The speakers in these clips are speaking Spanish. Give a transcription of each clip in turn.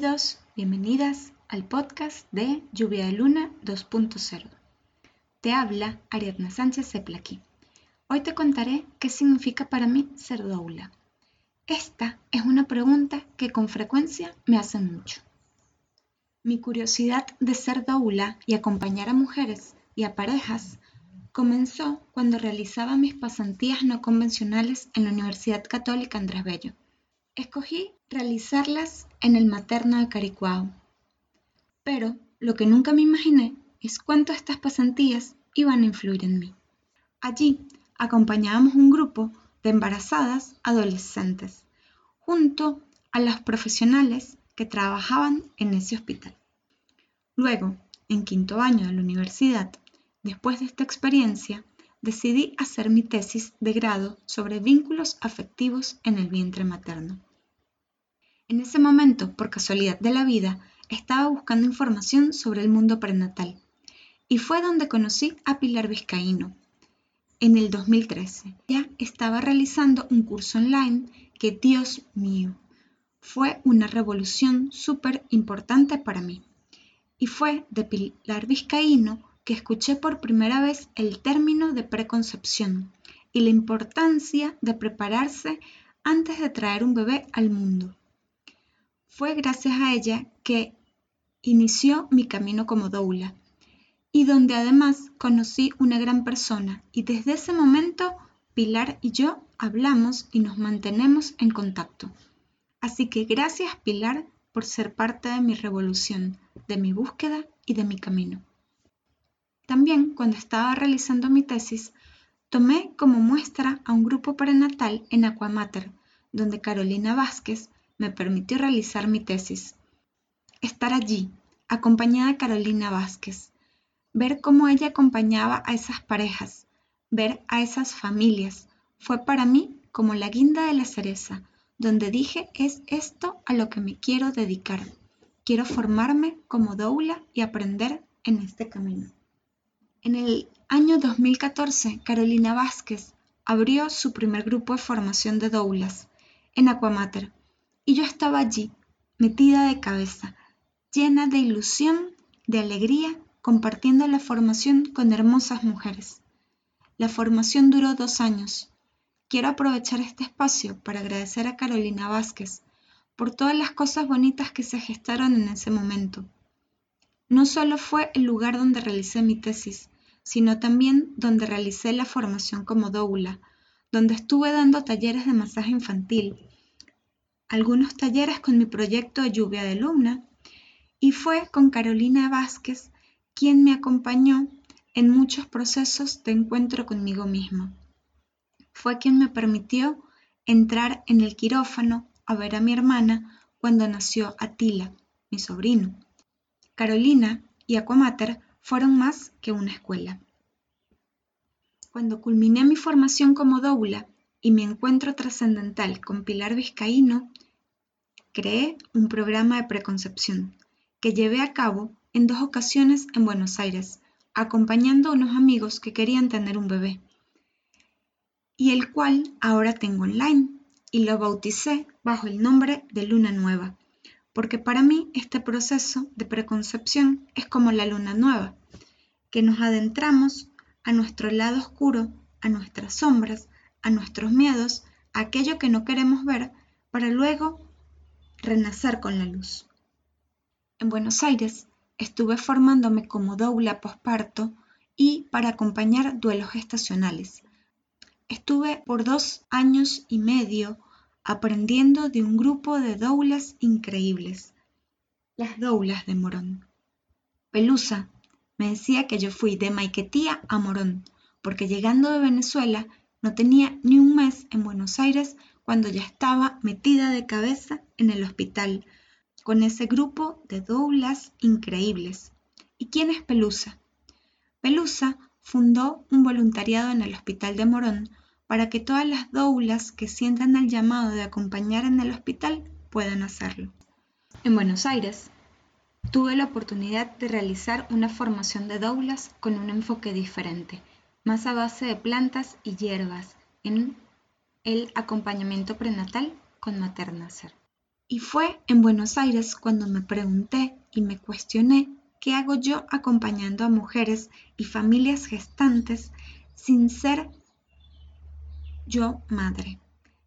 Bienvenidos, bienvenidas al podcast de Lluvia de Luna 2.0. Te habla Ariadna Sánchez Zeplaqui. Hoy te contaré qué significa para mí ser doula. Esta es una pregunta que con frecuencia me hacen mucho. Mi curiosidad de ser doula y acompañar a mujeres y a parejas comenzó cuando realizaba mis pasantías no convencionales en la Universidad Católica Andrés Bello. Escogí realizarlas en el materno de Caricuao. Pero lo que nunca me imaginé es cuánto estas pasantías iban a influir en mí. Allí acompañábamos un grupo de embarazadas adolescentes, junto a los profesionales que trabajaban en ese hospital. Luego, en quinto año de la universidad, después de esta experiencia, decidí hacer mi tesis de grado sobre vínculos afectivos en el vientre materno. En ese momento, por casualidad de la vida, estaba buscando información sobre el mundo prenatal y fue donde conocí a Pilar Vizcaíno. En el 2013, ya estaba realizando un curso online que, Dios mío, fue una revolución súper importante para mí. Y fue de Pilar Vizcaíno que escuché por primera vez el término de preconcepción y la importancia de prepararse antes de traer un bebé al mundo. Fue gracias a ella que inició mi camino como doula y donde además conocí una gran persona y desde ese momento Pilar y yo hablamos y nos mantenemos en contacto. Así que gracias Pilar por ser parte de mi revolución, de mi búsqueda y de mi camino. También cuando estaba realizando mi tesis, tomé como muestra a un grupo prenatal en Aquamater, donde Carolina Vázquez me permitió realizar mi tesis. Estar allí, acompañada de Carolina Vázquez, ver cómo ella acompañaba a esas parejas, ver a esas familias, fue para mí como la guinda de la cereza, donde dije es esto a lo que me quiero dedicar. Quiero formarme como doula y aprender en este camino. En el año 2014, Carolina Vázquez abrió su primer grupo de formación de doulas en Aquamater y yo estaba allí, metida de cabeza, llena de ilusión, de alegría, compartiendo la formación con hermosas mujeres. La formación duró dos años. Quiero aprovechar este espacio para agradecer a Carolina Vázquez por todas las cosas bonitas que se gestaron en ese momento. No solo fue el lugar donde realicé mi tesis, sino también donde realicé la formación como doula, donde estuve dando talleres de masaje infantil, algunos talleres con mi proyecto Lluvia de Luna y fue con Carolina Vázquez quien me acompañó en muchos procesos de encuentro conmigo mismo. Fue quien me permitió entrar en el quirófano a ver a mi hermana cuando nació Atila, mi sobrino. Carolina y Aquamater fueron más que una escuela. Cuando culminé mi formación como doula y mi encuentro trascendental con Pilar Vizcaíno, creé un programa de preconcepción que llevé a cabo en dos ocasiones en Buenos Aires, acompañando a unos amigos que querían tener un bebé, y el cual ahora tengo online y lo bauticé bajo el nombre de Luna Nueva, porque para mí este proceso de preconcepción es como la luna nueva, que nos adentramos a nuestro lado oscuro, a nuestras sombras, a nuestros miedos, a aquello que no queremos ver, para luego renacer con la luz. En Buenos Aires estuve formándome como doula posparto y para acompañar duelos gestacionales. Estuve por dos años y medio aprendiendo de un grupo de doulas increíbles, las doulas de Morón. Pelusa me decía que yo fui de Maiquetía a Morón, porque llegando de Venezuela no tenía ni un mes en Buenos Aires cuando ya estaba metida de cabeza en el hospital con ese grupo de doulas increíbles. ¿Y quién es Pelusa? Pelusa fundó un voluntariado en el Hospital de Morón para que todas las doulas que sientan el llamado de acompañar en el hospital puedan hacerlo. En Buenos Aires, tuve la oportunidad de realizar una formación de doulas con un enfoque diferente, más a base de plantas y hierbas, en el acompañamiento prenatal con maternacer. Y fue en Buenos Aires cuando me pregunté y me cuestioné qué hago yo acompañando a mujeres y familias gestantes sin ser yo madre.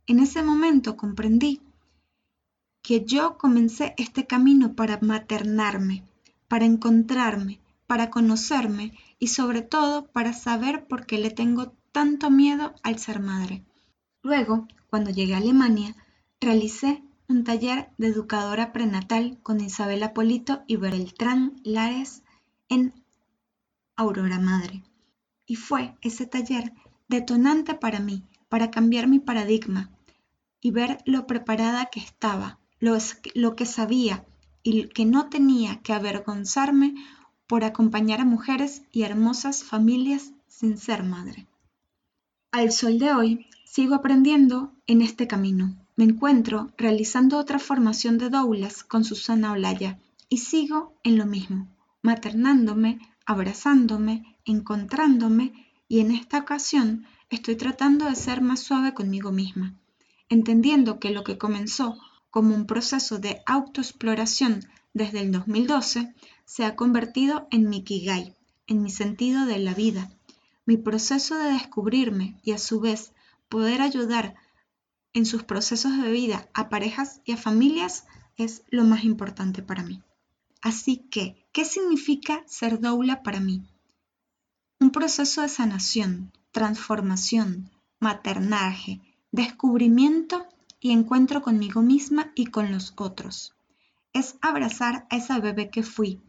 En ese momento comprendí que yo comencé este camino para maternarme, para encontrarme, para conocerme y sobre todo para saber por qué le tengo tanto miedo al ser madre. Luego, cuando llegué a Alemania, realicé un taller de educadora prenatal con Isabel Polito y Bereltrán Lares en Aurora Madre. Y fue ese taller detonante para mí, para cambiar mi paradigma y ver lo preparada que estaba, lo, lo que sabía y que no tenía que avergonzarme por acompañar a mujeres y hermosas familias sin ser madre. Al sol de hoy, sigo aprendiendo en este camino me encuentro realizando otra formación de doulas con Susana Olaya y sigo en lo mismo, maternándome, abrazándome, encontrándome y en esta ocasión estoy tratando de ser más suave conmigo misma, entendiendo que lo que comenzó como un proceso de autoexploración desde el 2012 se ha convertido en mi kigai, en mi sentido de la vida, mi proceso de descubrirme y a su vez poder ayudar en sus procesos de vida a parejas y a familias es lo más importante para mí. Así que, ¿qué significa ser doula para mí? Un proceso de sanación, transformación, maternaje, descubrimiento y encuentro conmigo misma y con los otros. Es abrazar a esa bebé que fui,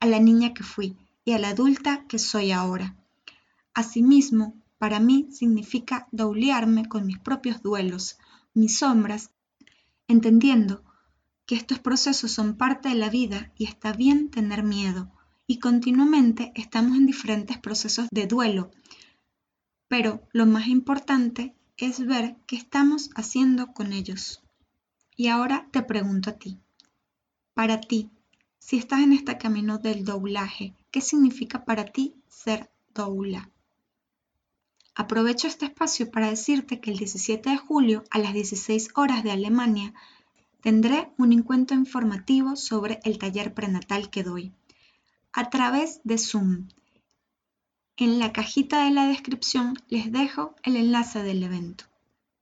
a la niña que fui y a la adulta que soy ahora. Asimismo, para mí significa doulearme con mis propios duelos, mis sombras, entendiendo que estos procesos son parte de la vida y está bien tener miedo y continuamente estamos en diferentes procesos de duelo. Pero lo más importante es ver qué estamos haciendo con ellos. Y ahora te pregunto a ti, para ti, si estás en este camino del doulaje, ¿qué significa para ti ser doula? Aprovecho este espacio para decirte que el 17 de julio a las 16 horas de Alemania tendré un encuentro informativo sobre el taller prenatal que doy a través de Zoom. En la cajita de la descripción les dejo el enlace del evento.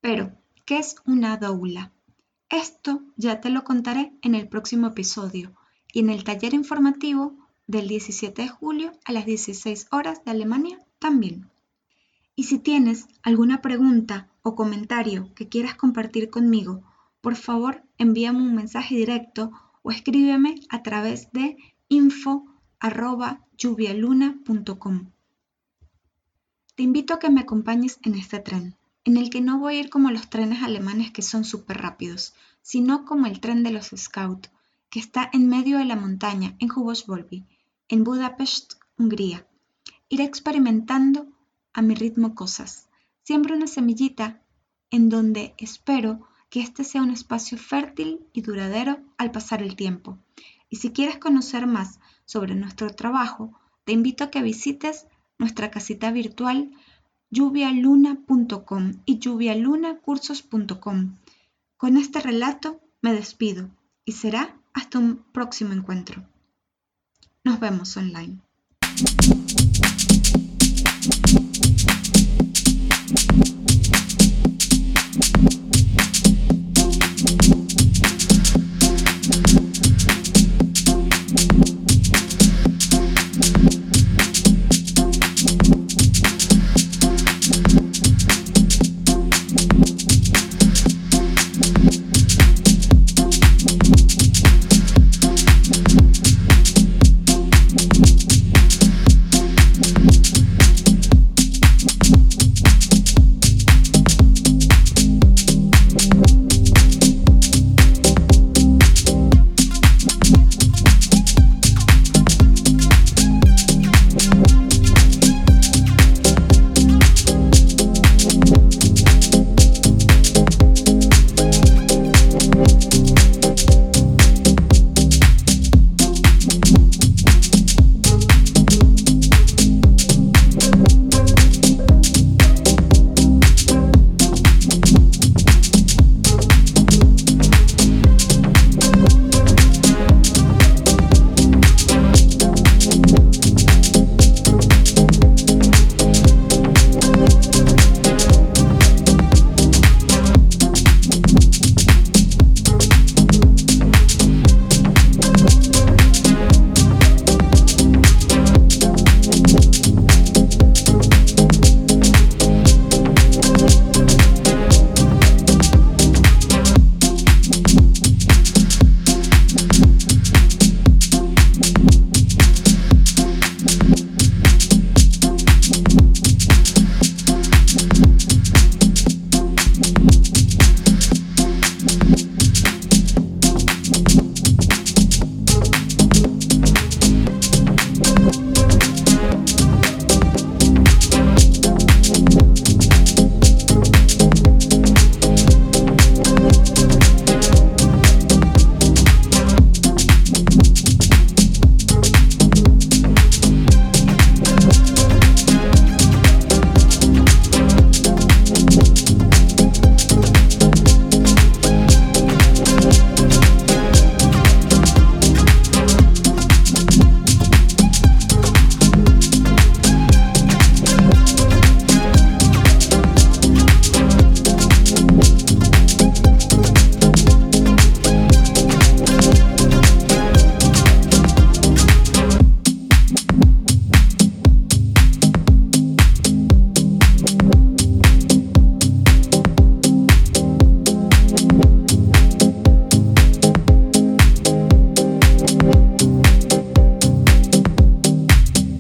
Pero, ¿qué es una doula? Esto ya te lo contaré en el próximo episodio y en el taller informativo del 17 de julio a las 16 horas de Alemania también. Y si tienes alguna pregunta o comentario que quieras compartir conmigo, por favor envíame un mensaje directo o escríbeme a través de info.lluvialuna.com. Te invito a que me acompañes en este tren, en el que no voy a ir como los trenes alemanes que son súper rápidos, sino como el tren de los Scouts, que está en medio de la montaña en Hubosvolvi, en Budapest, Hungría. Iré experimentando a mi ritmo cosas. Siembro una semillita en donde espero que este sea un espacio fértil y duradero al pasar el tiempo. Y si quieres conocer más sobre nuestro trabajo, te invito a que visites nuestra casita virtual lluvialuna.com y lluvialunacursos.com. Con este relato me despido y será hasta un próximo encuentro. Nos vemos online.